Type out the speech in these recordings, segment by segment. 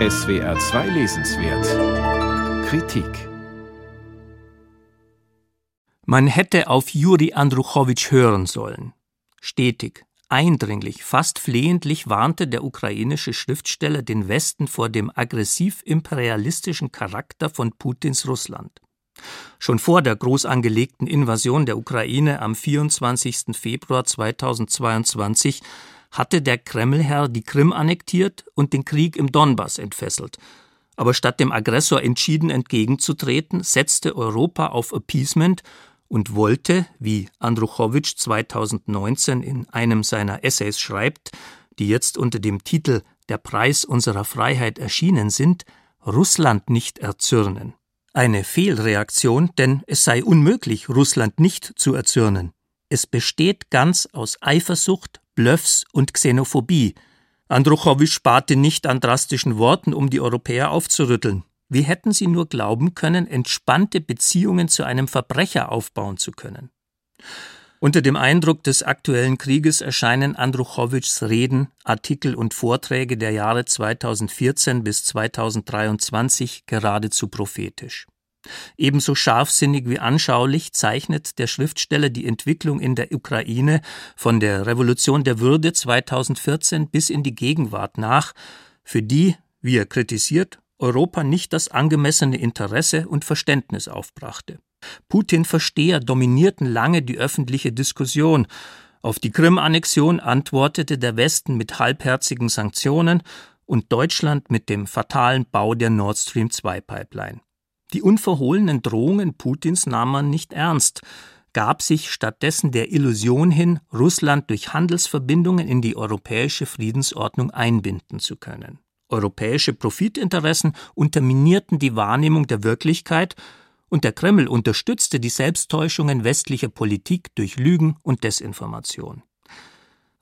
SWR 2 Lesenswert Kritik Man hätte auf Juri Andruchowitsch hören sollen. Stetig, eindringlich, fast flehentlich warnte der ukrainische Schriftsteller den Westen vor dem aggressiv-imperialistischen Charakter von Putins Russland. Schon vor der groß angelegten Invasion der Ukraine am 24. Februar 2022 hatte der Kremlherr die Krim annektiert und den Krieg im Donbass entfesselt. Aber statt dem Aggressor entschieden entgegenzutreten, setzte Europa auf Appeasement und wollte, wie Andruchowitsch 2019 in einem seiner Essays schreibt, die jetzt unter dem Titel Der Preis unserer Freiheit erschienen sind, Russland nicht erzürnen. Eine Fehlreaktion, denn es sei unmöglich, Russland nicht zu erzürnen. Es besteht ganz aus Eifersucht, Bluffs und Xenophobie. Andruchowitsch sparte nicht an drastischen Worten, um die Europäer aufzurütteln. Wie hätten sie nur glauben können, entspannte Beziehungen zu einem Verbrecher aufbauen zu können? Unter dem Eindruck des aktuellen Krieges erscheinen Andruchowitschs Reden, Artikel und Vorträge der Jahre 2014 bis 2023 geradezu prophetisch. Ebenso scharfsinnig wie anschaulich zeichnet der Schriftsteller die Entwicklung in der Ukraine von der Revolution der Würde 2014 bis in die Gegenwart nach, für die, wie er kritisiert, Europa nicht das angemessene Interesse und Verständnis aufbrachte. Putin-Versteher dominierten lange die öffentliche Diskussion. Auf die Krim-Annexion antwortete der Westen mit halbherzigen Sanktionen und Deutschland mit dem fatalen Bau der Nord Stream 2 Pipeline. Die unverhohlenen Drohungen Putins nahm man nicht ernst, gab sich stattdessen der Illusion hin, Russland durch Handelsverbindungen in die europäische Friedensordnung einbinden zu können. Europäische Profitinteressen unterminierten die Wahrnehmung der Wirklichkeit und der Kreml unterstützte die Selbsttäuschungen westlicher Politik durch Lügen und Desinformation.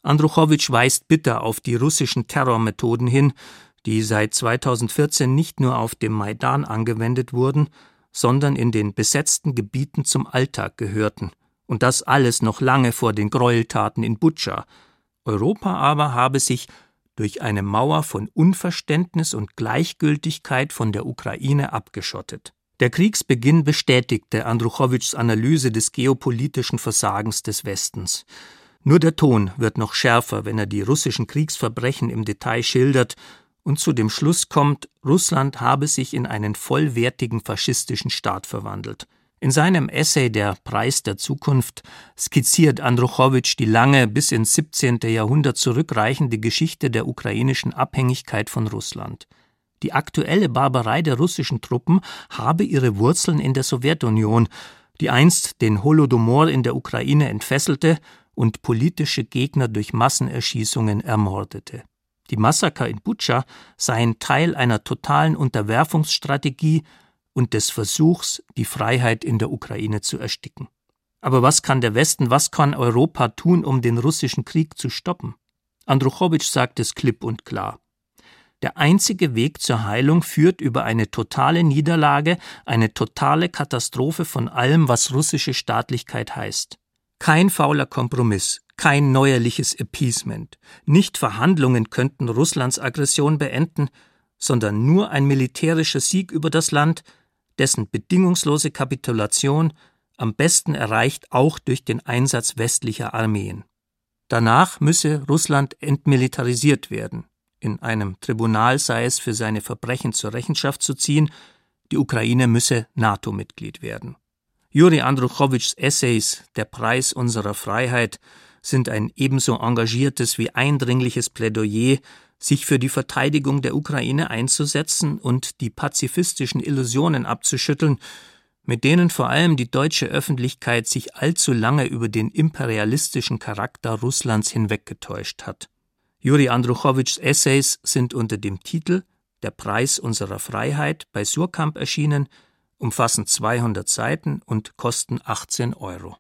Andruchowitsch weist bitter auf die russischen Terrormethoden hin, die seit 2014 nicht nur auf dem Maidan angewendet wurden, sondern in den besetzten Gebieten zum Alltag gehörten. Und das alles noch lange vor den Gräueltaten in Butscha. Europa aber habe sich durch eine Mauer von Unverständnis und Gleichgültigkeit von der Ukraine abgeschottet. Der Kriegsbeginn bestätigte Andruchowitschs Analyse des geopolitischen Versagens des Westens. Nur der Ton wird noch schärfer, wenn er die russischen Kriegsverbrechen im Detail schildert und zu dem Schluss kommt, Russland habe sich in einen vollwertigen faschistischen Staat verwandelt. In seinem Essay Der Preis der Zukunft skizziert Andruchowitsch die lange bis ins 17. Jahrhundert zurückreichende Geschichte der ukrainischen Abhängigkeit von Russland. Die aktuelle Barbarei der russischen Truppen habe ihre Wurzeln in der Sowjetunion, die einst den Holodomor in der Ukraine entfesselte und politische Gegner durch Massenerschießungen ermordete. Die Massaker in Butscha seien Teil einer totalen Unterwerfungsstrategie und des Versuchs, die Freiheit in der Ukraine zu ersticken. Aber was kann der Westen, was kann Europa tun, um den russischen Krieg zu stoppen? Andruchowitsch sagt es klipp und klar. Der einzige Weg zur Heilung führt über eine totale Niederlage, eine totale Katastrophe von allem, was russische Staatlichkeit heißt. Kein fauler Kompromiss, kein neuerliches Appeasement. Nicht Verhandlungen könnten Russlands Aggression beenden, sondern nur ein militärischer Sieg über das Land, dessen bedingungslose Kapitulation am besten erreicht auch durch den Einsatz westlicher Armeen. Danach müsse Russland entmilitarisiert werden. In einem Tribunal sei es für seine Verbrechen zur Rechenschaft zu ziehen, die Ukraine müsse NATO-Mitglied werden. Juri Andruchowitschs Essays Der Preis unserer Freiheit sind ein ebenso engagiertes wie eindringliches Plädoyer, sich für die Verteidigung der Ukraine einzusetzen und die pazifistischen Illusionen abzuschütteln, mit denen vor allem die deutsche Öffentlichkeit sich allzu lange über den imperialistischen Charakter Russlands hinweggetäuscht hat. Juri Andruchowitschs Essays sind unter dem Titel Der Preis unserer Freiheit bei Surkamp erschienen, umfassen 200 Seiten und kosten 18 Euro.